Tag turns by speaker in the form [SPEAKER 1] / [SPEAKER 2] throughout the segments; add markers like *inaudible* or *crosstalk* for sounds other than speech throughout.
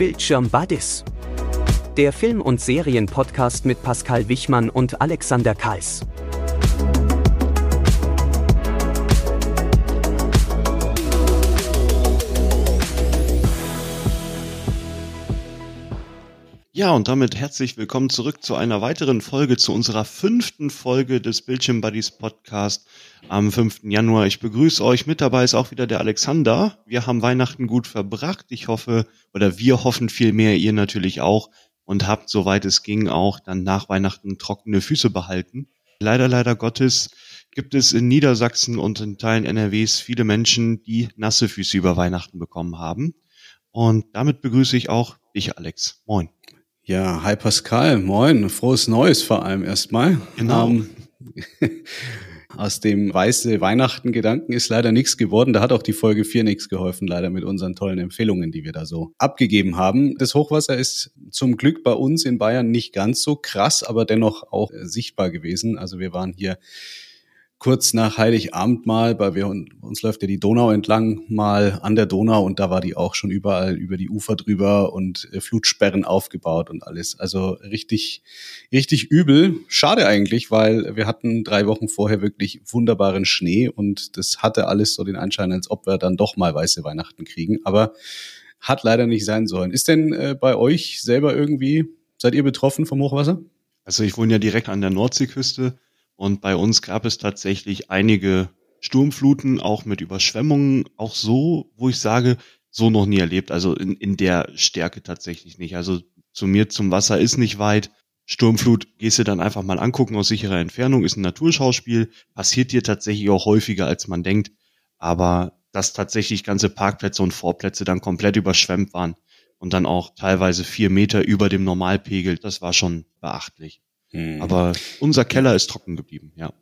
[SPEAKER 1] Bildschirm Buddies. Der Film- und Serienpodcast mit Pascal Wichmann und Alexander Kals.
[SPEAKER 2] Ja, und damit herzlich willkommen zurück zu einer weiteren Folge, zu unserer fünften Folge des Bildschirm Buddies Podcast am 5. Januar. Ich begrüße euch. Mit dabei ist auch wieder der Alexander. Wir haben Weihnachten gut verbracht. Ich hoffe, oder wir hoffen vielmehr, ihr natürlich auch und habt, soweit es ging, auch dann nach Weihnachten trockene Füße behalten. Leider, leider Gottes gibt es in Niedersachsen und in Teilen NRWs viele Menschen, die nasse Füße über Weihnachten bekommen haben. Und damit begrüße ich auch dich, Alex. Moin.
[SPEAKER 3] Ja, hi Pascal, moin, frohes Neues vor allem erstmal.
[SPEAKER 2] Genau.
[SPEAKER 3] Ähm, *laughs* aus dem weiße Weihnachten Gedanken ist leider nichts geworden. Da hat auch die Folge 4 nichts geholfen, leider mit unseren tollen Empfehlungen, die wir da so abgegeben haben. Das Hochwasser ist zum Glück bei uns in Bayern nicht ganz so krass, aber dennoch auch sichtbar gewesen. Also wir waren hier kurz nach Heiligabend mal, weil wir uns läuft ja die Donau entlang mal an der Donau und da war die auch schon überall über die Ufer drüber und äh, Flutsperren aufgebaut und alles. Also richtig, richtig übel. Schade eigentlich, weil wir hatten drei Wochen vorher wirklich wunderbaren Schnee und das hatte alles so den Anschein, als ob wir dann doch mal weiße Weihnachten kriegen. Aber hat leider nicht sein sollen. Ist denn äh, bei euch selber irgendwie, seid ihr betroffen vom Hochwasser?
[SPEAKER 2] Also ich wohne ja direkt an der Nordseeküste und bei uns gab es tatsächlich einige Sturmfluten, auch mit Überschwemmungen, auch so, wo ich sage, so noch nie erlebt. Also in, in der Stärke tatsächlich nicht. Also zu mir zum Wasser ist nicht weit. Sturmflut gehst du dann einfach mal angucken aus sicherer Entfernung, ist ein Naturschauspiel, passiert dir tatsächlich auch häufiger, als man denkt. Aber dass tatsächlich ganze Parkplätze und Vorplätze dann komplett überschwemmt waren und dann auch teilweise vier Meter über dem Normalpegel, das war schon beachtlich. Hm. Aber unser Keller ist trocken geblieben, ja.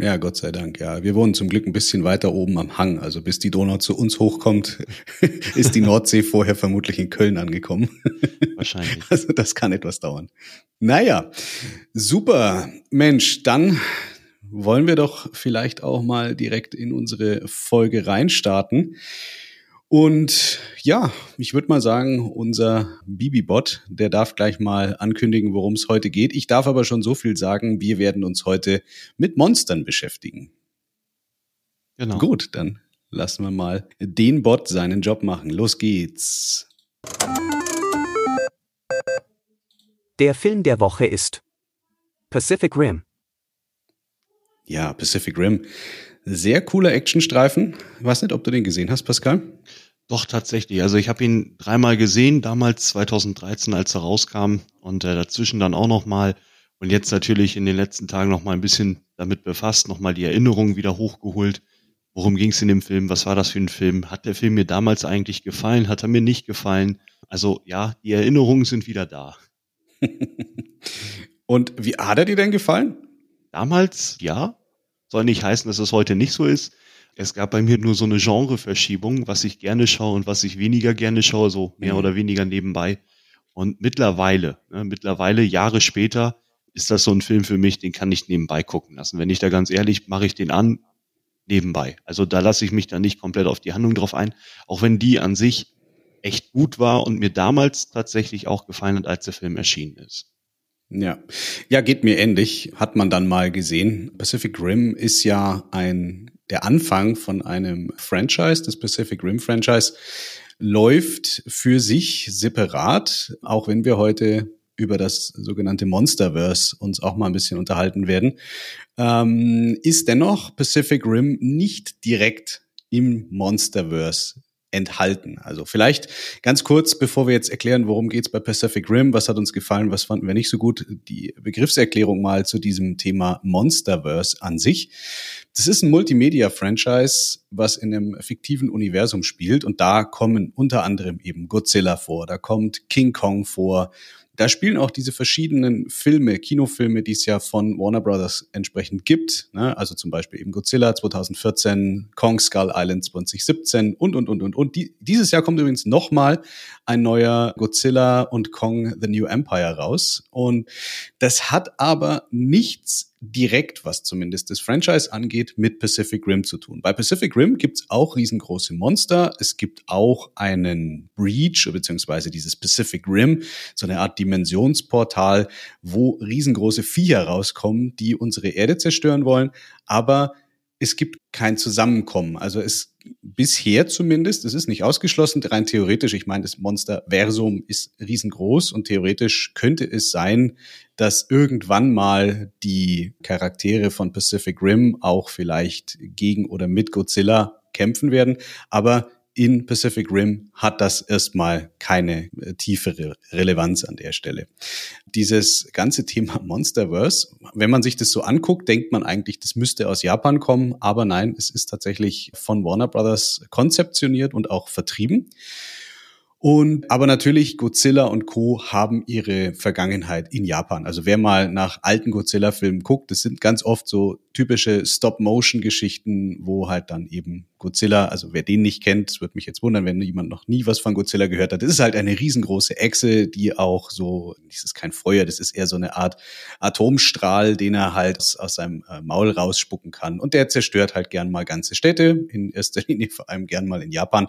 [SPEAKER 3] Ja, Gott sei Dank, ja. Wir wohnen zum Glück ein bisschen weiter oben am Hang. Also bis die Donau zu uns hochkommt, *laughs* ist die Nordsee vorher vermutlich in Köln angekommen.
[SPEAKER 2] Wahrscheinlich. *laughs*
[SPEAKER 3] Also das kann etwas dauern. Naja, super. Mensch, dann wollen wir doch vielleicht auch mal direkt in unsere Folge reinstarten. Und ja, ich würde mal sagen, unser Bibi-Bot, der darf gleich mal ankündigen, worum es heute geht. Ich darf aber schon so viel sagen, wir werden uns heute mit Monstern beschäftigen. Genau. Gut, dann lassen wir mal den Bot seinen Job machen. Los geht's.
[SPEAKER 1] Der Film der Woche ist Pacific Rim.
[SPEAKER 3] Ja, Pacific Rim. Sehr cooler Actionstreifen. Weiß nicht, ob du den gesehen hast, Pascal.
[SPEAKER 2] Doch, tatsächlich. Also ich habe ihn dreimal gesehen, damals 2013, als er rauskam und äh, dazwischen dann auch nochmal und jetzt natürlich in den letzten Tagen nochmal ein bisschen damit befasst, nochmal die Erinnerungen wieder hochgeholt. Worum ging es in dem Film? Was war das für ein Film? Hat der Film mir damals eigentlich gefallen? Hat er mir nicht gefallen? Also ja, die Erinnerungen sind wieder da. *laughs*
[SPEAKER 3] und wie hat er dir denn gefallen?
[SPEAKER 2] Damals ja, soll nicht heißen, dass es heute nicht so ist. Es gab bei mir nur so eine Genreverschiebung, was ich gerne schaue und was ich weniger gerne schaue, so mehr mhm. oder weniger nebenbei. Und mittlerweile, ne, mittlerweile Jahre später, ist das so ein Film für mich, den kann ich nebenbei gucken lassen. Wenn ich da ganz ehrlich, mache ich den an nebenbei. Also da lasse ich mich dann nicht komplett auf die Handlung drauf ein, auch wenn die an sich echt gut war und mir damals tatsächlich auch gefallen hat, als der Film erschienen ist.
[SPEAKER 3] Ja, ja, geht mir ähnlich. Hat man dann mal gesehen. Pacific Rim ist ja ein der Anfang von einem Franchise, das Pacific Rim Franchise, läuft für sich separat, auch wenn wir heute über das sogenannte Monsterverse uns auch mal ein bisschen unterhalten werden, ähm, ist dennoch Pacific Rim nicht direkt im Monsterverse enthalten. Also vielleicht ganz kurz, bevor wir jetzt erklären, worum geht's bei Pacific Rim, was hat uns gefallen, was fanden wir nicht so gut, die Begriffserklärung mal zu diesem Thema Monsterverse an sich. Das ist ein Multimedia-Franchise, was in einem fiktiven Universum spielt und da kommen unter anderem eben Godzilla vor, da kommt King Kong vor, da spielen auch diese verschiedenen Filme, Kinofilme, die es ja von Warner Brothers entsprechend gibt. Ne? Also zum Beispiel eben Godzilla 2014, Kong Skull Island 2017 und, und, und, und, und. Die, dieses Jahr kommt übrigens nochmal ein neuer Godzilla und Kong The New Empire raus. Und das hat aber nichts direkt, was zumindest das Franchise angeht, mit Pacific Rim zu tun. Bei Pacific Rim gibt's auch riesengroße Monster. Es gibt auch einen Breach, beziehungsweise dieses Pacific Rim, so eine Art Dimensionsportal, wo riesengroße Viecher rauskommen, die unsere Erde zerstören wollen. Aber es gibt kein Zusammenkommen. Also es bisher zumindest, es ist nicht ausgeschlossen, rein theoretisch, ich meine, das Monsterversum ist riesengroß und theoretisch könnte es sein, dass irgendwann mal die Charaktere von Pacific Rim auch vielleicht gegen oder mit Godzilla kämpfen werden. Aber in Pacific Rim hat das erstmal keine äh, tiefere Relevanz an der Stelle. Dieses ganze Thema *laughs* Monsterverse, wenn man sich das so anguckt, denkt man eigentlich, das müsste aus Japan kommen, aber nein, es ist tatsächlich von Warner Brothers konzeptioniert und auch vertrieben. Und aber natürlich Godzilla und Co haben ihre Vergangenheit in Japan. Also wer mal nach alten Godzilla-Filmen guckt, das sind ganz oft so typische Stop-Motion-Geschichten, wo halt dann eben Godzilla, also wer den nicht kennt, es würde mich jetzt wundern, wenn jemand noch nie was von Godzilla gehört hat. Das ist halt eine riesengroße Echse, die auch so, das ist kein Feuer, das ist eher so eine Art Atomstrahl, den er halt aus, aus seinem äh, Maul rausspucken kann. Und der zerstört halt gern mal ganze Städte, in erster *laughs* Linie vor allem gern mal in Japan.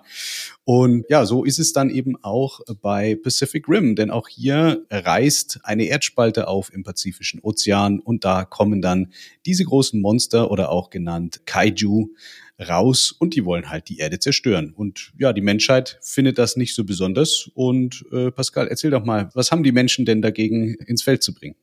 [SPEAKER 3] Und ja, so ist es dann eben auch bei Pacific Rim, denn auch hier reißt eine Erdspalte auf im Pazifischen Ozean und da kommen dann diese großen Monster oder auch genannt Kaiju raus und die wollen halt die Erde zerstören. Und ja, die Menschheit findet das nicht so besonders. Und äh, Pascal, erzähl doch mal, was haben die Menschen denn dagegen ins Feld zu bringen?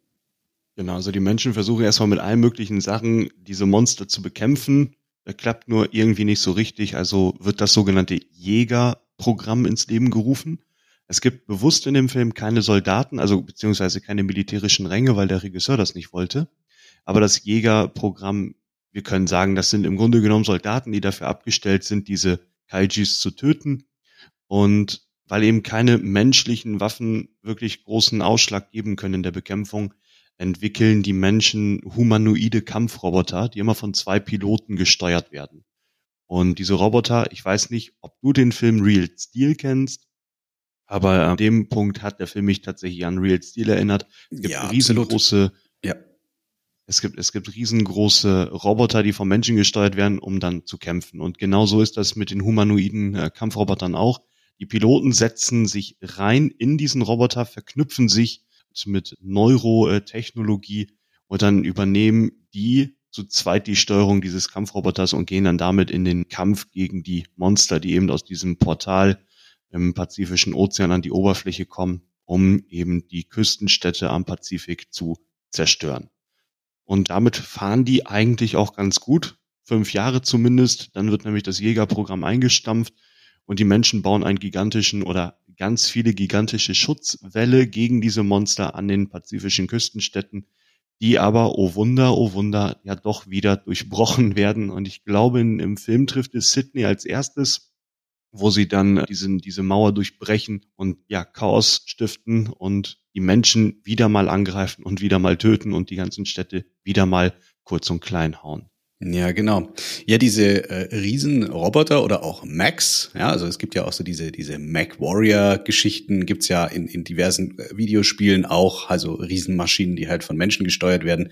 [SPEAKER 2] Genau, also die Menschen versuchen erstmal mit allen möglichen Sachen diese Monster zu bekämpfen. Das klappt nur irgendwie nicht so richtig. Also wird das sogenannte Jägerprogramm ins Leben gerufen. Es gibt bewusst in dem Film keine Soldaten, also beziehungsweise keine militärischen Ränge, weil der Regisseur das nicht wollte. Aber das Jägerprogramm wir können sagen, das sind im Grunde genommen Soldaten, die dafür abgestellt sind, diese Kaijis zu töten. Und weil eben keine menschlichen Waffen wirklich großen Ausschlag geben können in der Bekämpfung, entwickeln die Menschen humanoide Kampfroboter, die immer von zwei Piloten gesteuert werden. Und diese Roboter, ich weiß nicht, ob du den Film Real Steel kennst, aber an dem Punkt hat der Film mich tatsächlich an Real Steel erinnert. Es gibt ja, riesengroße ja. Es gibt, es gibt riesengroße Roboter, die vom Menschen gesteuert werden, um dann zu kämpfen. Und genauso ist das mit den humanoiden äh, Kampfrobotern auch. Die Piloten setzen sich rein in diesen Roboter, verknüpfen sich mit Neurotechnologie und dann übernehmen die zu zweit die Steuerung dieses Kampfroboters und gehen dann damit in den Kampf gegen die Monster, die eben aus diesem Portal im Pazifischen Ozean an die Oberfläche kommen, um eben die Küstenstädte am Pazifik zu zerstören. Und damit fahren die eigentlich auch ganz gut. Fünf Jahre zumindest. Dann wird nämlich das Jägerprogramm eingestampft und die Menschen bauen einen gigantischen oder ganz viele gigantische Schutzwälle gegen diese Monster an den pazifischen Küstenstädten, die aber, oh Wunder, oh Wunder, ja doch wieder durchbrochen *laughs* werden. Und ich glaube, im Film trifft es Sydney als erstes, wo sie dann diesen, diese Mauer durchbrechen und ja, Chaos stiften und die Menschen wieder mal angreifen und wieder mal töten und die ganzen Städte wieder mal kurz und klein hauen.
[SPEAKER 3] Ja, genau. Ja, diese äh, Riesenroboter oder auch Macs, ja, also es gibt ja auch so diese, diese Mac Warrior-Geschichten, gibt's ja in, in diversen äh, Videospielen auch, also Riesenmaschinen, die halt von Menschen gesteuert werden.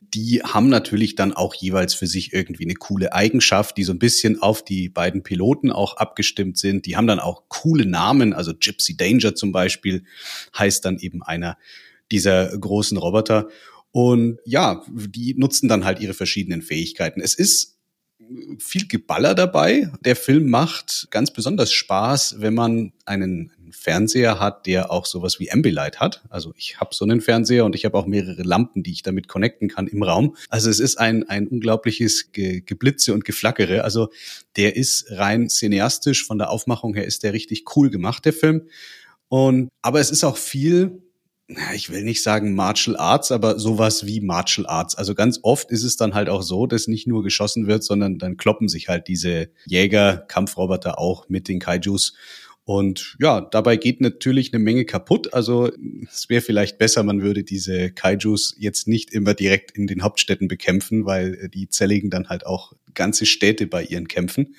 [SPEAKER 3] Die haben natürlich dann auch jeweils für sich irgendwie eine coole Eigenschaft, die so ein bisschen auf die beiden Piloten auch abgestimmt sind. Die haben dann auch coole Namen, also Gypsy Danger zum Beispiel heißt dann eben einer dieser großen Roboter. Und ja, die nutzen dann halt ihre verschiedenen Fähigkeiten. Es ist viel Geballer dabei. Der Film macht ganz besonders Spaß, wenn man einen Fernseher hat, der auch sowas wie Ambilight hat. Also ich habe so einen Fernseher und ich habe auch mehrere Lampen, die ich damit connecten kann im Raum. Also es ist ein, ein unglaubliches Ge Geblitze und Geflackere. Also der ist rein cineastisch, von der Aufmachung her ist der richtig cool gemacht, der Film. Und, aber es ist auch viel ich will nicht sagen Martial Arts, aber sowas wie Martial Arts. Also ganz oft ist es dann halt auch so, dass nicht nur geschossen wird, sondern dann kloppen sich halt diese Jäger, Kampfroboter auch mit den Kaijus. Und ja, dabei geht natürlich eine Menge kaputt. Also es wäre vielleicht besser, man würde diese Kaijus jetzt nicht immer direkt in den Hauptstädten bekämpfen, weil äh, die zerlegen dann halt auch ganze Städte bei ihren Kämpfen.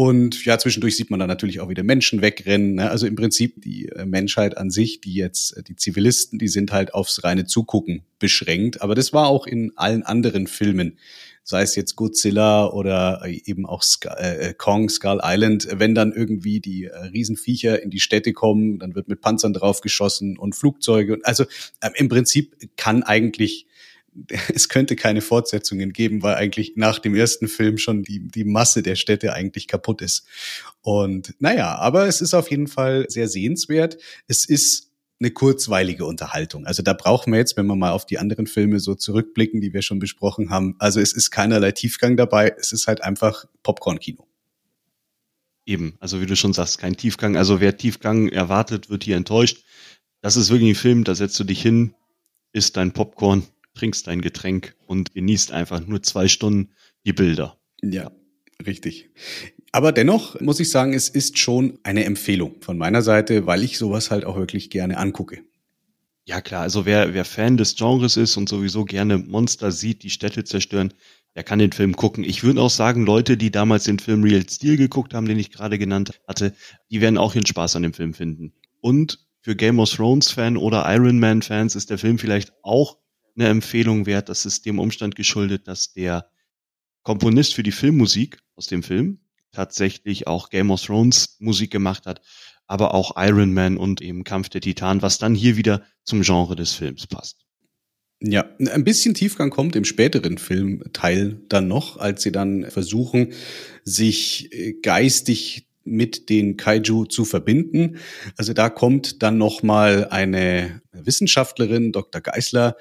[SPEAKER 3] Und ja, zwischendurch sieht man dann natürlich auch wieder Menschen wegrennen. Ne? Also im Prinzip die äh, Menschheit an sich, die jetzt, äh, die Zivilisten, die sind halt aufs reine Zugucken beschränkt. Aber das war auch in allen anderen Filmen sei es jetzt Godzilla oder äh, eben auch Sk äh, Kong, Skull Island, wenn dann irgendwie die äh, Riesenviecher in die Städte kommen, dann wird mit Panzern drauf geschossen und Flugzeuge. Also äh, im Prinzip kann eigentlich *laughs* es könnte keine Fortsetzungen geben, weil eigentlich nach dem ersten Film schon die, die Masse der Städte eigentlich kaputt ist. Und naja, aber es ist auf jeden Fall sehr sehenswert. Es ist eine kurzweilige Unterhaltung. Also da brauchen wir jetzt, wenn wir mal auf die anderen Filme so zurückblicken, die wir schon besprochen haben, also es ist keinerlei Tiefgang dabei, es ist halt einfach Popcorn-Kino.
[SPEAKER 2] Eben, also wie du schon sagst, kein Tiefgang. Also wer Tiefgang erwartet, wird hier enttäuscht. Das ist wirklich ein Film, da setzt du dich hin, isst dein Popcorn, trinkst dein Getränk und genießt einfach nur zwei Stunden die Bilder.
[SPEAKER 3] Ja, richtig. Aber dennoch muss ich sagen, es ist schon eine Empfehlung von meiner Seite, weil ich sowas halt auch wirklich gerne angucke.
[SPEAKER 2] Ja klar, also wer, wer Fan des Genres ist und sowieso gerne Monster sieht, die Städte zerstören, der kann den Film gucken. Ich würde auch sagen, Leute, die damals den Film Real Steel geguckt haben, den ich gerade genannt hatte, die werden auch ihren Spaß an dem Film finden. Und für Game of Thrones Fan oder Iron Man Fans ist der Film vielleicht auch eine Empfehlung wert. Das ist dem Umstand geschuldet, dass der Komponist für die Filmmusik aus dem Film, tatsächlich auch Game of Thrones Musik gemacht hat, aber auch Iron Man und eben Kampf der Titan, was dann hier wieder zum Genre des Films passt.
[SPEAKER 3] Ja, ein bisschen Tiefgang kommt im späteren Filmteil dann noch, als sie dann versuchen, sich äh, geistig mit den Kaiju zu verbinden. Also da kommt dann noch mal eine Wissenschaftlerin, Dr. Geisler,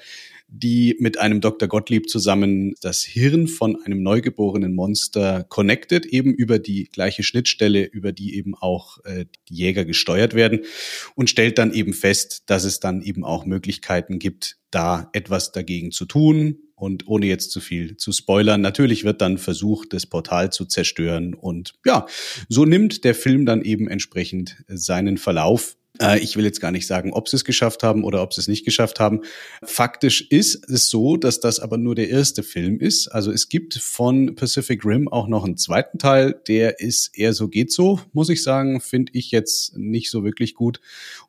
[SPEAKER 3] die mit einem Dr. Gottlieb zusammen das Hirn von einem neugeborenen Monster connected, eben über die gleiche Schnittstelle, über die eben auch äh, die Jäger gesteuert werden und stellt dann eben fest, dass es dann eben auch Möglichkeiten gibt, da etwas dagegen zu tun. Und ohne jetzt zu viel zu spoilern, natürlich wird dann versucht, das Portal zu zerstören. Und ja, so nimmt der Film dann eben entsprechend seinen Verlauf. Äh, ich will jetzt gar nicht sagen, ob sie es geschafft haben oder ob sie es nicht geschafft haben. Faktisch ist es so, dass das aber nur der erste Film ist. Also es gibt von Pacific Rim auch noch einen zweiten Teil, der ist eher so geht so, muss ich sagen, finde ich jetzt nicht so wirklich gut.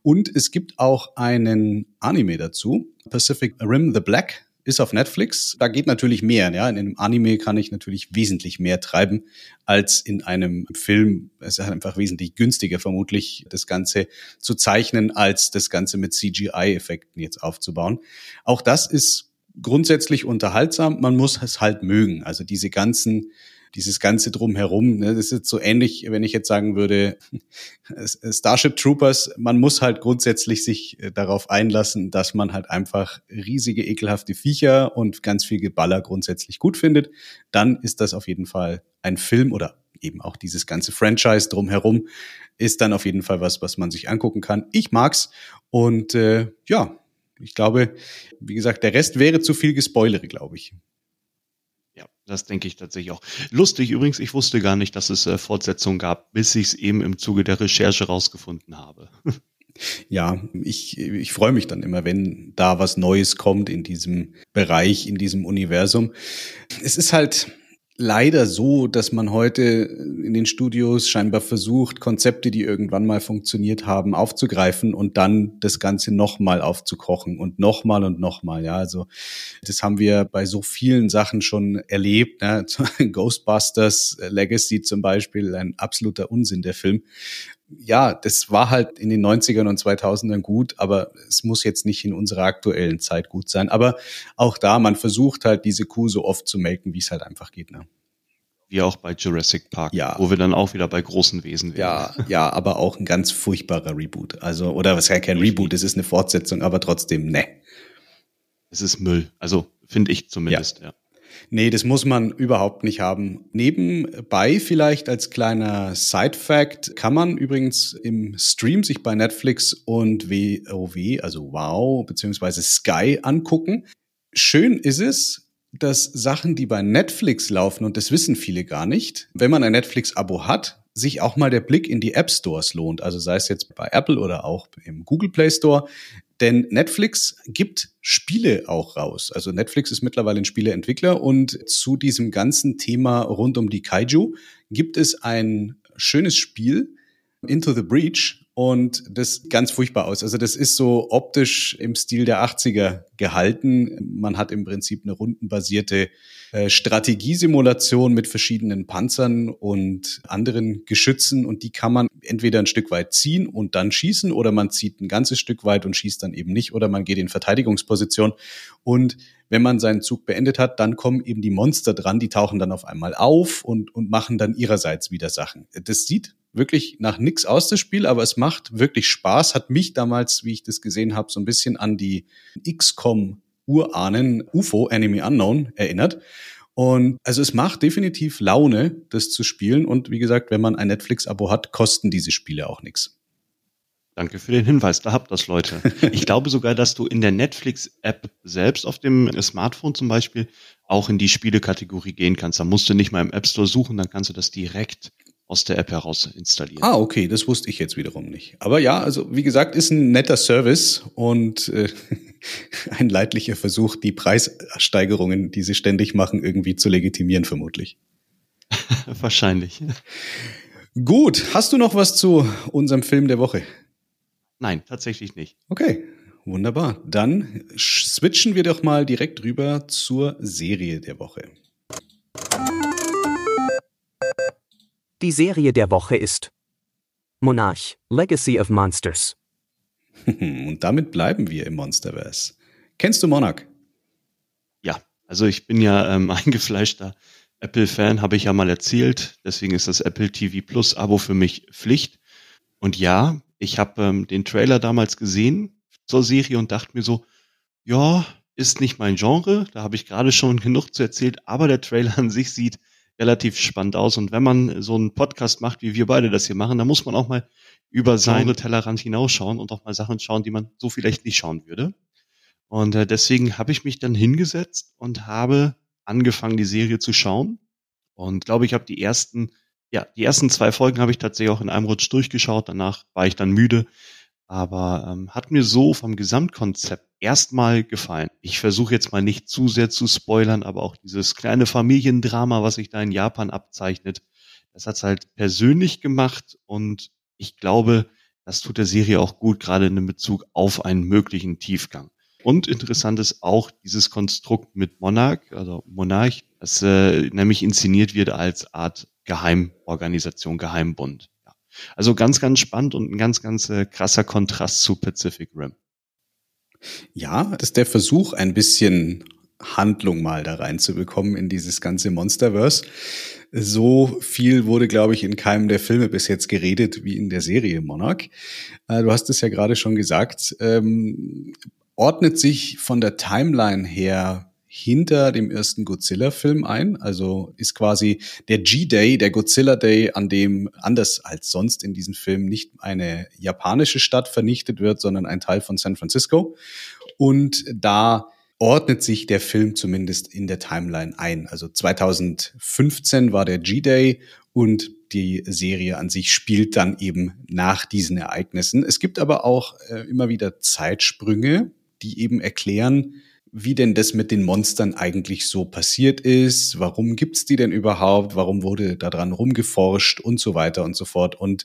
[SPEAKER 3] Und es gibt auch einen Anime dazu, Pacific Rim The Black ist auf Netflix. Da geht natürlich mehr. Ja, in einem Anime kann ich natürlich wesentlich mehr treiben als in einem Film. Es ist einfach wesentlich günstiger vermutlich, das Ganze zu zeichnen, als das Ganze mit CGI-Effekten jetzt aufzubauen. Auch das ist grundsätzlich unterhaltsam. Man muss es halt mögen. Also diese ganzen dieses ganze drumherum, ne, das ist so ähnlich, wenn ich jetzt sagen würde, *laughs* Starship Troopers, man muss halt grundsätzlich sich äh, darauf einlassen, dass man halt einfach riesige, ekelhafte Viecher und ganz viel Geballer grundsätzlich gut findet. Dann ist das auf jeden Fall ein Film oder eben auch dieses ganze Franchise drumherum ist dann auf jeden Fall was, was man sich angucken kann. Ich mag's und äh, ja, ich glaube, wie gesagt, der Rest wäre zu viel gespoilere, glaube ich.
[SPEAKER 2] Das denke ich tatsächlich auch. Lustig übrigens, ich wusste gar nicht, dass es äh, Fortsetzungen gab, bis ich es eben im Zuge der Recherche rausgefunden habe. *laughs*
[SPEAKER 3] Ja, ich, ich freue mich dann immer, wenn da was Neues kommt in diesem Bereich, in diesem Universum. Es ist halt, leider so, dass man heute in den Studios scheinbar versucht, Konzepte, die irgendwann mal funktioniert haben, aufzugreifen und dann das Ganze nochmal aufzukochen und nochmal und nochmal. Ja, also das haben wir bei so vielen Sachen schon erlebt. Ne? *laughs* Ghostbusters Legacy zum Beispiel, ein absoluter Unsinn der Film ja, das war halt in den 90ern und 2000ern gut, aber es muss jetzt nicht in unserer aktuellen Zeit gut sein. Aber auch da, man versucht halt diese Kuh so oft zu melken, wie es halt einfach geht. Ne?
[SPEAKER 2] Wie auch bei Jurassic Park,
[SPEAKER 3] ja.
[SPEAKER 2] wo wir dann auch wieder bei großen Wesen
[SPEAKER 3] wären. Ja, *laughs* ja, aber auch ein ganz furchtbarer Reboot. Also, oder was ja kein Reboot, es ist eine Fortsetzung, aber trotzdem, ne.
[SPEAKER 2] Es ist Müll. Also, finde ich zumindest, ja. ja.
[SPEAKER 3] Nee, das muss man überhaupt nicht haben. Nebenbei vielleicht als kleiner Side-Fact kann man übrigens im Stream sich bei Netflix und WoW, also Wow, beziehungsweise Sky angucken. Schön ist es, dass Sachen, die bei Netflix laufen, und das wissen viele gar nicht, wenn man ein Netflix-Abo hat, sich auch mal der Blick in die App Stores lohnt. Also sei es jetzt bei Apple oder auch im Google Play Store. Denn Netflix gibt Spiele auch raus. Also Netflix ist mittlerweile ein Spieleentwickler und zu diesem ganzen Thema rund um die Kaiju gibt es ein schönes Spiel, Into the Breach, und das ganz furchtbar aus. Also das ist so optisch im Stil der 80er gehalten. Man hat im Prinzip eine rundenbasierte äh, Strategiesimulation mit verschiedenen Panzern und anderen Geschützen und die kann man entweder ein Stück weit ziehen und dann schießen oder man zieht ein ganzes Stück weit und schießt dann eben nicht oder man geht in Verteidigungsposition und wenn man seinen Zug beendet hat, dann kommen eben die Monster dran, die tauchen dann auf einmal auf und, und machen dann ihrerseits wieder Sachen. Das sieht wirklich nach nix aus, das Spiel, aber es macht wirklich Spaß. Hat mich damals, wie ich das gesehen habe, so ein bisschen an die XCOM Urahnen UFO, Enemy Unknown, erinnert. Und also es macht definitiv Laune, das zu spielen. Und wie gesagt, wenn man ein Netflix-Abo hat, kosten diese Spiele auch nichts.
[SPEAKER 2] Danke für den Hinweis, da habt das Leute. *laughs* Ich glaube sogar, dass du in der Netflix-App selbst auf dem Smartphone zum Beispiel auch in die Spielekategorie gehen kannst. Da musst du nicht mal im App Store suchen, dann kannst du das direkt aus der App heraus installieren.
[SPEAKER 3] Ah, okay, das wusste ich jetzt wiederum nicht. Aber ja, also wie gesagt, ist ein netter Service und äh, *laughs* ein leidlicher Versuch, die Preissteigerungen, die sie ständig machen, irgendwie zu legitimieren, vermutlich. *laughs*
[SPEAKER 2] Wahrscheinlich.
[SPEAKER 3] Gut, hast du noch was zu unserem Film der Woche?
[SPEAKER 2] Nein, tatsächlich nicht.
[SPEAKER 3] Okay, wunderbar. Dann switchen wir doch mal direkt rüber zur Serie der Woche.
[SPEAKER 1] Die Serie der Woche ist Monarch, Legacy of Monsters. *laughs*
[SPEAKER 3] Und damit bleiben wir im Monsterverse. Kennst du Monarch?
[SPEAKER 2] Ja, also ich bin ja ähm, *laughs* eingefleischter Apple-Fan, habe ich ja mal erzählt. Deswegen ist das Apple TV Plus Abo für mich Pflicht. Und ja, ich habe ähm, den Trailer damals gesehen zur Serie und dachte mir so, ja, ist nicht mein Genre. Da habe ich gerade schon *laughs* genug zu erzählt. Aber der Trailer an sich sieht relativ spannend aus. Und wenn man so einen Podcast macht, wie wir beide das hier machen, dann muss man auch mal über seine Tellerrand hinausschauen und auch mal Sachen schauen, die man so vielleicht nicht schauen würde. Und äh, deswegen habe ich mich dann hingesetzt und habe angefangen, die Serie zu schauen. Und glaube ich, habe die ersten, ja, die ersten zwei Folgen habe ich tatsächlich auch in einem Rutsch durchgeschaut. Danach war ich dann müde. Aber ähm, hat mir so vom Gesamtkonzept erstmal gefallen. Ich versuche jetzt mal nicht zu sehr zu spoilern, aber auch dieses kleine Familiendrama, was sich da in Japan abzeichnet, das hat's halt persönlich gemacht und ich glaube, das tut der Serie auch gut, gerade in Bezug auf einen möglichen Tiefgang. Und interessant ist auch dieses Konstrukt mit Monarch, also Monarch, das äh, nämlich inszeniert wird als Art Geheimorganisation, Geheimbund. Also ganz, ganz spannend und ein ganz, ganz äh, krasser Kontrast zu Pacific Rim.
[SPEAKER 3] Ja, das ist der Versuch, ein bisschen Handlung mal da reinzubekommen in dieses ganze Monsterverse. So viel wurde, glaube ich, in keinem der Filme bis jetzt geredet wie in der Serie Monarch. Äh, du hast es ja gerade schon gesagt, ähm, ordnet sich von der Timeline her hinter dem ersten Godzilla-Film ein. Also ist quasi der G-Day, der Godzilla Day, an dem anders als sonst in diesem Film nicht eine japanische Stadt vernichtet wird, sondern ein Teil von San Francisco. Und da ordnet sich der Film zumindest in der Timeline ein. Also 2015 war der G-Day und die Serie an sich spielt dann eben nach diesen Ereignissen. Es gibt aber auch äh, immer wieder Zeitsprünge, die eben erklären, wie denn das mit den Monstern eigentlich so passiert ist, warum gibt's die denn überhaupt, warum wurde daran rumgeforscht und so weiter und so fort. Und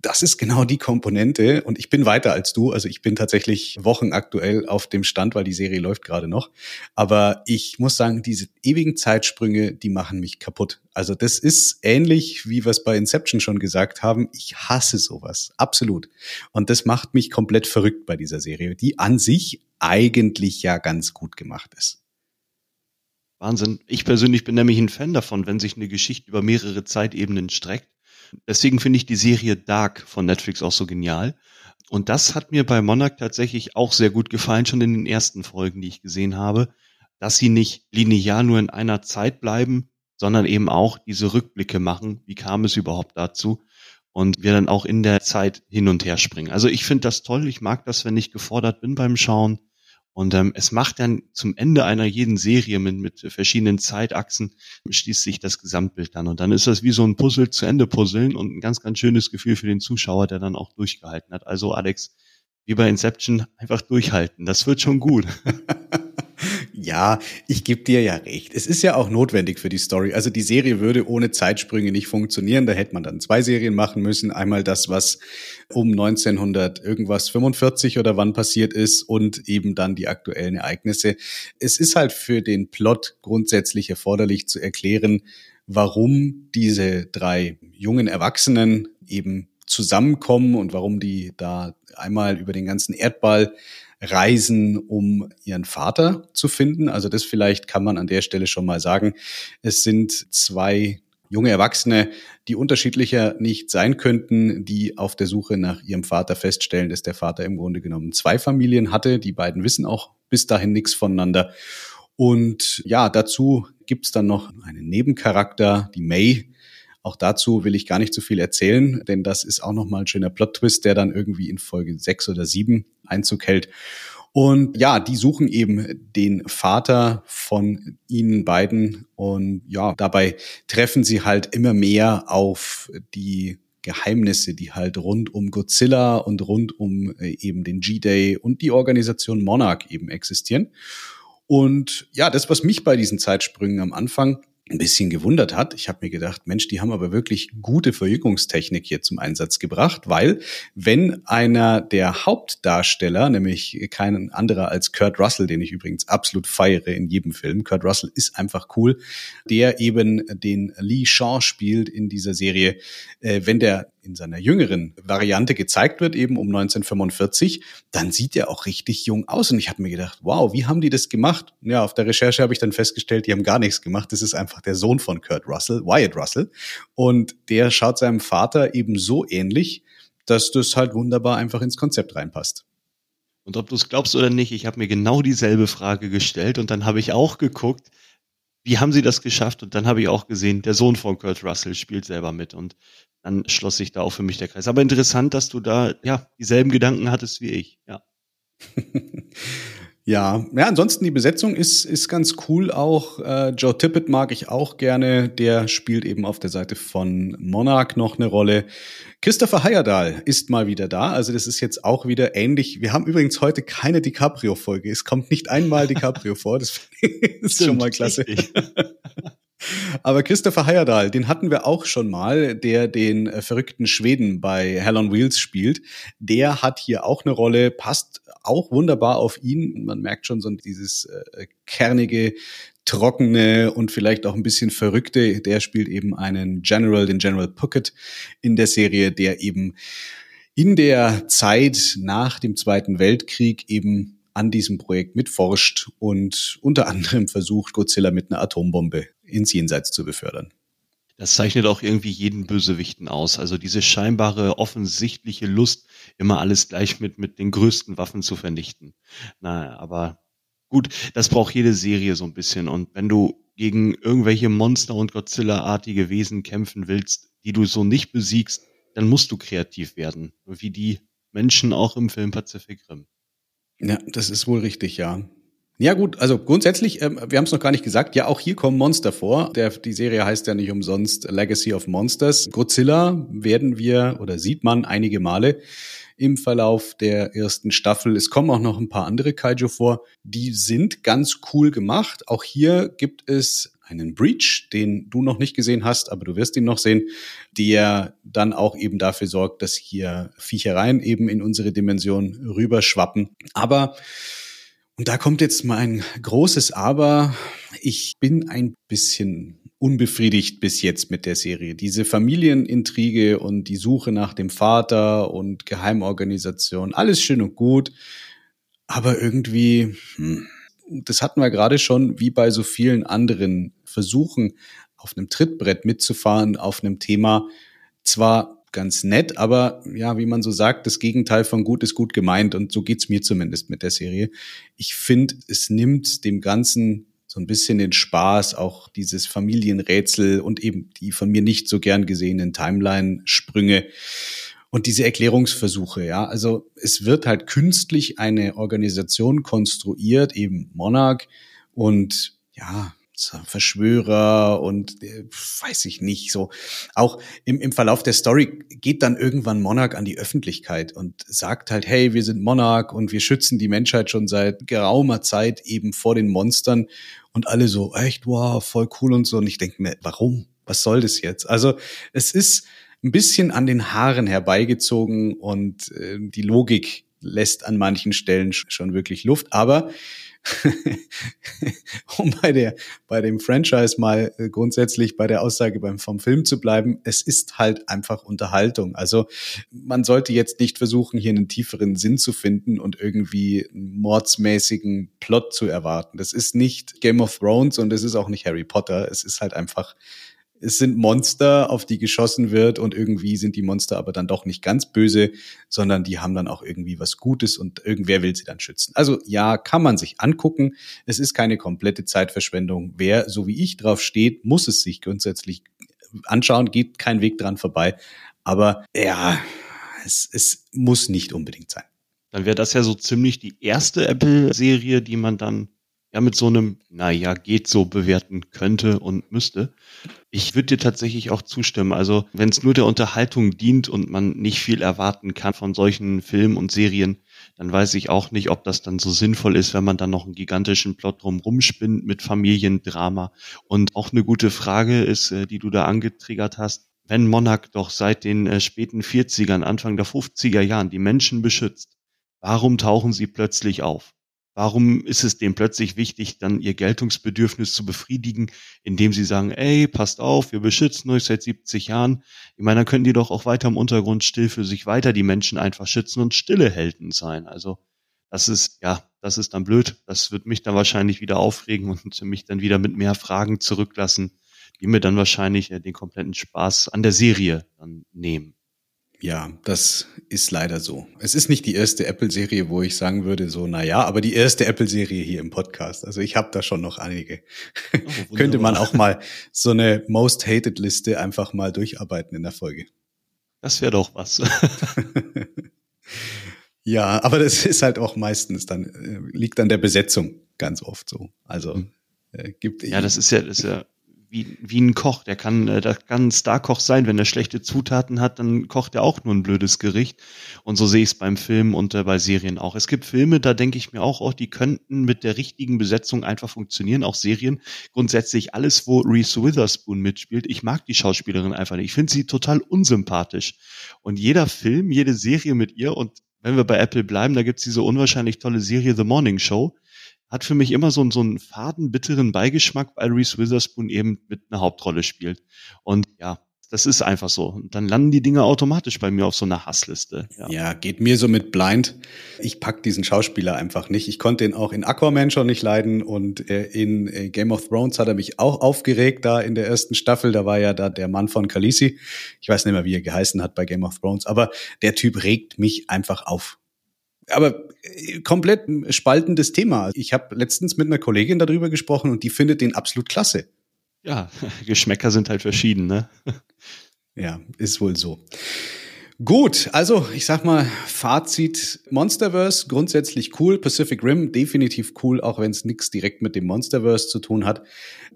[SPEAKER 3] das ist genau die Komponente. Und ich bin weiter als du. Also ich bin tatsächlich wochenaktuell auf dem Stand, weil die Serie läuft gerade noch. Aber ich muss sagen, diese ewigen Zeitsprünge, die machen mich kaputt. Also das ist ähnlich, wie wir es bei Inception schon gesagt haben. Ich hasse sowas. Absolut. Und das macht mich komplett verrückt bei dieser Serie, die an sich eigentlich ja ganz gut gemacht ist.
[SPEAKER 2] Wahnsinn. Ich persönlich bin nämlich ein Fan davon, wenn sich eine Geschichte über mehrere Zeitebenen streckt. Deswegen finde ich die Serie Dark von Netflix auch so genial. Und das hat mir bei Monarch tatsächlich auch sehr gut gefallen, schon in den ersten Folgen, die ich gesehen habe, dass sie nicht linear nur in einer Zeit bleiben, sondern eben auch diese Rückblicke machen. Wie kam es überhaupt dazu? Und wir dann auch in der Zeit hin und her springen. Also ich finde das toll. Ich mag das, wenn ich gefordert bin beim Schauen Und ähm, es macht dann zum Ende einer jeden Serie mit, mit verschiedenen Zeitachsen, schließt sich das Gesamtbild dann. Und dann ist das wie so ein Puzzle zu Ende puzzeln und ein ganz, ganz schönes Gefühl für den Zuschauer, der dann auch durchgehalten hat. Also Alex, wie bei Inception, einfach durchhalten. Das wird schon gut. *laughs*
[SPEAKER 3] Ja, ich gebe dir ja recht. Es ist ja auch notwendig für die Story. Also die Serie würde ohne Zeitsprünge nicht funktionieren. Da hätte man dann zwei Serien machen müssen. Einmal das, was um 1900 irgendwas 45 oder wann passiert ist und eben dann die aktuellen Ereignisse. Es ist halt für den Plot grundsätzlich erforderlich zu erklären, warum diese drei jungen Erwachsenen eben zusammenkommen und warum die da einmal über den ganzen Erdball reisen, um ihren Vater zu finden. Also das vielleicht kann man an der Stelle schon mal sagen. Es sind zwei junge Erwachsene, die unterschiedlicher nicht sein könnten, die auf der Suche nach ihrem Vater feststellen, dass der Vater im Grunde genommen zwei Familien hatte. Die beiden wissen auch bis dahin nichts voneinander. Und ja, dazu gibt's dann noch einen Nebencharakter, die May, auch dazu will ich gar nicht so viel erzählen, denn das ist auch nochmal ein schöner Plot-Twist, der dann irgendwie in Folge sechs oder sieben Einzug hält. Und ja, die suchen eben den Vater von ihnen beiden und ja, dabei treffen sie halt immer mehr auf die Geheimnisse, die halt rund um Godzilla und rund um äh, eben den G-Day und die Organisation Monarch eben existieren. Und ja, das, was mich bei diesen Zeitsprüngen am Anfang ein bisschen gewundert hat. Ich habe mir gedacht, Mensch, die haben aber wirklich gute Verjüngungstechnik hier zum Einsatz gebracht, weil wenn einer der Hauptdarsteller, nämlich kein anderer als Kurt Russell, den ich übrigens absolut feiere in jedem Film, Kurt Russell ist einfach cool, der eben den Lee Shaw spielt in dieser Serie, äh, wenn der in seiner jüngeren Variante gezeigt wird, eben um 1945, dann sieht er auch richtig jung aus. Und ich habe mir gedacht, wow, wie haben die das gemacht? Ja, auf der Recherche habe ich dann festgestellt, die haben gar nichts gemacht. Das ist einfach der Sohn von Kurt Russell, Wyatt Russell. Und der schaut seinem Vater eben so ähnlich, dass das halt wunderbar einfach ins Konzept reinpasst.
[SPEAKER 2] Und ob du es glaubst oder nicht, ich habe mir genau dieselbe Frage gestellt und dann habe ich auch geguckt, wie haben sie das geschafft? Und dann habe ich auch gesehen, der Sohn von Kurt Russell spielt selber mit. Und dann schloss sich da auch für mich der Kreis. Aber interessant, dass du da ja dieselben Gedanken hattest wie ich. Ja. *laughs*
[SPEAKER 3] Ja, ja, ansonsten die Besetzung ist, ist ganz cool auch. Äh, Joe Tippett mag ich auch gerne. Der spielt eben auf der Seite von Monarch noch eine Rolle. Christopher Heyerdahl ist mal wieder da. Also das ist jetzt auch wieder ähnlich. Wir haben übrigens heute keine DiCaprio-Folge. Es kommt nicht einmal DiCaprio vor. Das *laughs* ist Stimmt, schon mal klasse. *laughs* Aber Christopher Heyerdahl, den hatten wir auch schon mal, der den äh, verrückten Schweden bei Hell on Wheels spielt. Der hat hier auch eine Rolle, passt auch wunderbar auf ihn. Man merkt schon so dieses äh, kernige, trockene und vielleicht auch ein bisschen verrückte. Der spielt eben einen General, den General Puckett in der Serie, der eben in der Zeit nach dem Zweiten Weltkrieg eben an diesem Projekt mitforscht und unter anderem versucht, Godzilla mit einer Atombombe ins Jenseits zu befördern.
[SPEAKER 2] Das zeichnet auch irgendwie jeden Bösewichten aus. Also diese scheinbare, offensichtliche Lust, immer alles gleich mit, mit den größten Waffen zu vernichten. Naja, aber gut, das braucht jede Serie so ein bisschen. Und wenn du gegen irgendwelche Monster und Godzilla-artige Wesen kämpfen willst, die du so nicht besiegst, dann musst du kreativ werden. Wie die Menschen auch im Film Pacific Rim.
[SPEAKER 3] Ja, das ist wohl richtig, ja. Ja gut, also grundsätzlich, ähm, wir haben es noch gar nicht gesagt, ja auch hier kommen Monster vor. Der, die Serie heißt ja nicht umsonst Legacy of Monsters. Godzilla werden wir oder sieht man einige Male im Verlauf der ersten Staffel. Es kommen auch noch ein paar andere Kaiju vor. Die sind ganz cool gemacht. Auch hier gibt es einen Breach, den du noch nicht gesehen hast, aber du wirst ihn noch sehen, der dann auch eben dafür sorgt, dass hier Viechereien eben in unsere Dimension rüberschwappen. Aber und da kommt jetzt mein großes Aber. Ich bin ein bisschen unbefriedigt bis jetzt mit der Serie. Diese Familienintrige und die Suche nach dem Vater und Geheimorganisation, alles schön und gut. Aber irgendwie, hm, das hatten wir gerade schon, wie bei so vielen anderen Versuchen, auf einem Trittbrett mitzufahren, auf einem Thema. Zwar ganz nett, aber ja, wie man so sagt, das Gegenteil von gut ist gut gemeint und so geht's mir zumindest mit der Serie. Ich finde, es nimmt dem Ganzen so ein bisschen den Spaß, auch dieses Familienrätsel und eben die von mir nicht so gern gesehenen Timeline-Sprünge. Und diese Erklärungsversuche, ja, also es wird halt künstlich eine Organisation konstruiert, eben Monarch und ja, Verschwörer und äh, weiß ich nicht, so. Auch im, im Verlauf der Story geht dann irgendwann Monarch an die Öffentlichkeit und sagt halt, hey, wir sind Monarch und wir schützen die Menschheit schon seit geraumer Zeit eben vor den Monstern und alle so, echt, wow, voll cool und so. Und ich denke mir, warum? Was soll das jetzt? Also es ist ein bisschen an den Haaren herbeigezogen und äh, die Logik lässt an manchen Stellen schon wirklich Luft. Aber *laughs* um bei der, bei dem Franchise mal äh, grundsätzlich bei der Aussage beim, vom Film zu bleiben, es ist halt einfach Unterhaltung. Also man sollte jetzt nicht versuchen, hier einen tieferen Sinn zu finden und irgendwie einen mordsmäßigen Plot zu erwarten. Das ist nicht Game of Thrones und es ist auch nicht Harry Potter. Es ist halt einfach es sind Monster, auf die geschossen wird und irgendwie sind die Monster aber dann doch nicht ganz böse, sondern die haben dann auch irgendwie was Gutes und irgendwer will sie dann schützen. Also ja, kann man sich angucken. Es ist keine komplette Zeitverschwendung. Wer so wie ich drauf steht, muss es sich grundsätzlich anschauen, geht kein Weg dran vorbei. Aber ja, es, es muss nicht unbedingt sein.
[SPEAKER 2] Dann wäre das ja so ziemlich die erste Apple-Serie, die man dann ja mit so einem, naja, geht so bewerten könnte und müsste. Ich würde dir tatsächlich auch zustimmen. Also wenn es nur der Unterhaltung dient und man nicht viel erwarten kann von solchen Filmen und Serien, dann weiß ich auch nicht, ob das dann so sinnvoll ist, wenn man dann noch einen gigantischen Plot drum rumspinnt mit Familiendrama. Und auch eine gute Frage ist, äh, die du da angetriggert hast, wenn Monarch doch seit den äh, späten 40ern, Anfang der 50er Jahren die Menschen beschützt, warum tauchen sie plötzlich auf? Warum ist es denen plötzlich wichtig, dann ihr Geltungsbedürfnis zu befriedigen, indem sie sagen, ey, passt auf, wir beschützen euch seit 70 Jahren. Ich meine, dann können die doch auch weiter im Untergrund still für sich weiter die Menschen einfach schützen und stille Helden sein. Also das ist, ja, das ist dann blöd. Das wird mich dann wahrscheinlich wieder aufregen und *laughs* mich dann wieder mit mehr Fragen zurücklassen, die mir dann wahrscheinlich äh, den kompletten Spaß an der Serie dann nehmen.
[SPEAKER 3] Ja, das ist leider so. Es ist nicht die erste Apple-Serie, wo ich sagen würde, so, na ja, aber die erste Apple-Serie hier im Podcast. Also ich habe da schon noch einige. Oh, *laughs* Könnte man auch mal so eine Most Hated Liste einfach mal durcharbeiten in der Folge.
[SPEAKER 2] Das wäre doch was. *laughs*
[SPEAKER 3] ja, aber das ist halt auch meistens dann, äh, liegt an der Besetzung ganz oft so. Also hm.
[SPEAKER 2] äh, gibt Ja, das ist ja, das ist ja wie, wie ein Koch. Der kann, äh, der kann ein Starkoch sein. Wenn er schlechte Zutaten hat, dann kocht er auch nur ein blödes Gericht. Und so sehe ich es beim Film und äh, bei Serien auch. Es gibt Filme, da denke ich mir auch, auch, die könnten mit der richtigen Besetzung einfach funktionieren. Auch Serien. Grundsätzlich alles, wo Reese Witherspoon mitspielt. Ich mag die Schauspielerin einfach nicht. Ich finde sie total unsympathisch. Und jeder Film, jede Serie mit ihr und wenn wir bei Apple bleiben, da gibt's diese unwahrscheinlich tolle Serie The Morning Show hat für mich immer so, so einen faden, bitteren Beigeschmack, weil Reese Witherspoon eben mit einer Hauptrolle spielt. Und ja, das ist einfach so. Und dann landen die Dinge automatisch bei mir auf so einer Hassliste.
[SPEAKER 3] Ja. ja, geht mir so mit Blind. Ich pack diesen Schauspieler einfach nicht. Ich konnte ihn auch in Aquaman schon nicht leiden und äh, in äh, Game of Thrones hat er mich auch aufgeregt da in der ersten Staffel. Da war ja da der Mann von Khaleesi. Ich weiß nicht mehr, wie er geheißen hat bei Game of Thrones, aber der Typ regt mich einfach auf aber äh, komplett spaltendes Thema. Ich habe letztens mit einer Kollegin darüber gesprochen und die findet den absolut klasse.
[SPEAKER 2] Ja, *laughs* Geschmäcker sind halt verschieden, ne?
[SPEAKER 3] ja, ist wohl so. Gut, also ich sag mal, Fazit Monsterverse grundsätzlich cool, Pacific Rim definitiv cool, auch wenn es nichts direkt mit dem Monsterverse zu tun hat.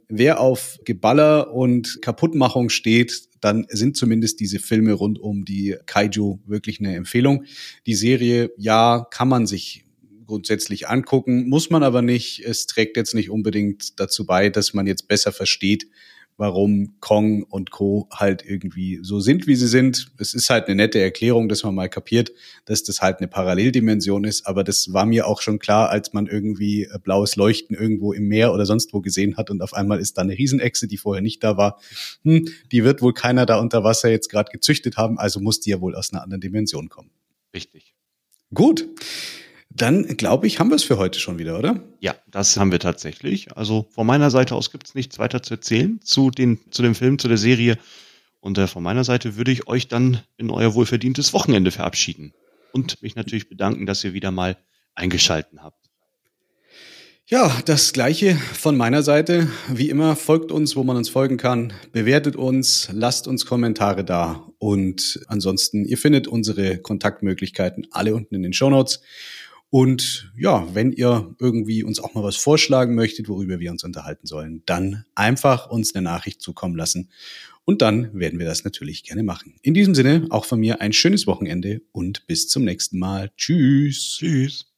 [SPEAKER 3] Wer auf Geballer und Kaputtmachung steht, dann sind zumindest diese Filme rund um die Kaiju wirklich eine Empfehlung. Die Serie, ja, kann man sich grundsätzlich angucken, muss man aber nicht. Es trägt jetzt nicht unbedingt dazu bei, dass man jetzt besser versteht, warum Kong und Co. halt irgendwie so sind, wie sie sind. Es ist halt eine nette Erklärung, dass man mal kapiert, dass das halt eine Paralleldimension ist. Aber das war mir auch schon klar, als man irgendwie äh, blaues Leuchten irgendwo im Meer oder sonst wo gesehen hat und auf einmal ist da eine Riesenechse, die vorher nicht da war. Hm, die wird wohl keiner da unter Wasser jetzt gerade gezüchtet haben, also muss die ja wohl aus einer anderen Dimension kommen.
[SPEAKER 2] Richtig.
[SPEAKER 3] Gut. Dann glaube ich, haben wir es für heute schon wieder, oder?
[SPEAKER 2] Ja, das haben wir tatsächlich. Also von meiner Seite aus gibt es nichts weiter zu erzählen zu, den, zu dem Film, zu der Serie. Und äh, von meiner Seite würde ich euch dann in euer wohlverdientes Wochenende verabschieden. Und mich natürlich bedanken, dass ihr wieder mal eingeschalten habt.
[SPEAKER 3] Ja, das gleiche von meiner Seite. Wie immer, folgt uns, wo man uns folgen kann, bewertet uns, lasst uns Kommentare da und ansonsten, ihr findet unsere Kontaktmöglichkeiten alle unten in den Show Notes. Und ja, wenn ihr irgendwie uns auch mal was vorschlagen möchtet, worüber wir uns unterhalten sollen, dann einfach uns eine Nachricht zukommen lassen. Und dann werden wir das natürlich gerne machen. In diesem Sinne, auch von mir ein schönes Wochenende und bis zum nächsten Mal. Tschüss.
[SPEAKER 2] Tschüss.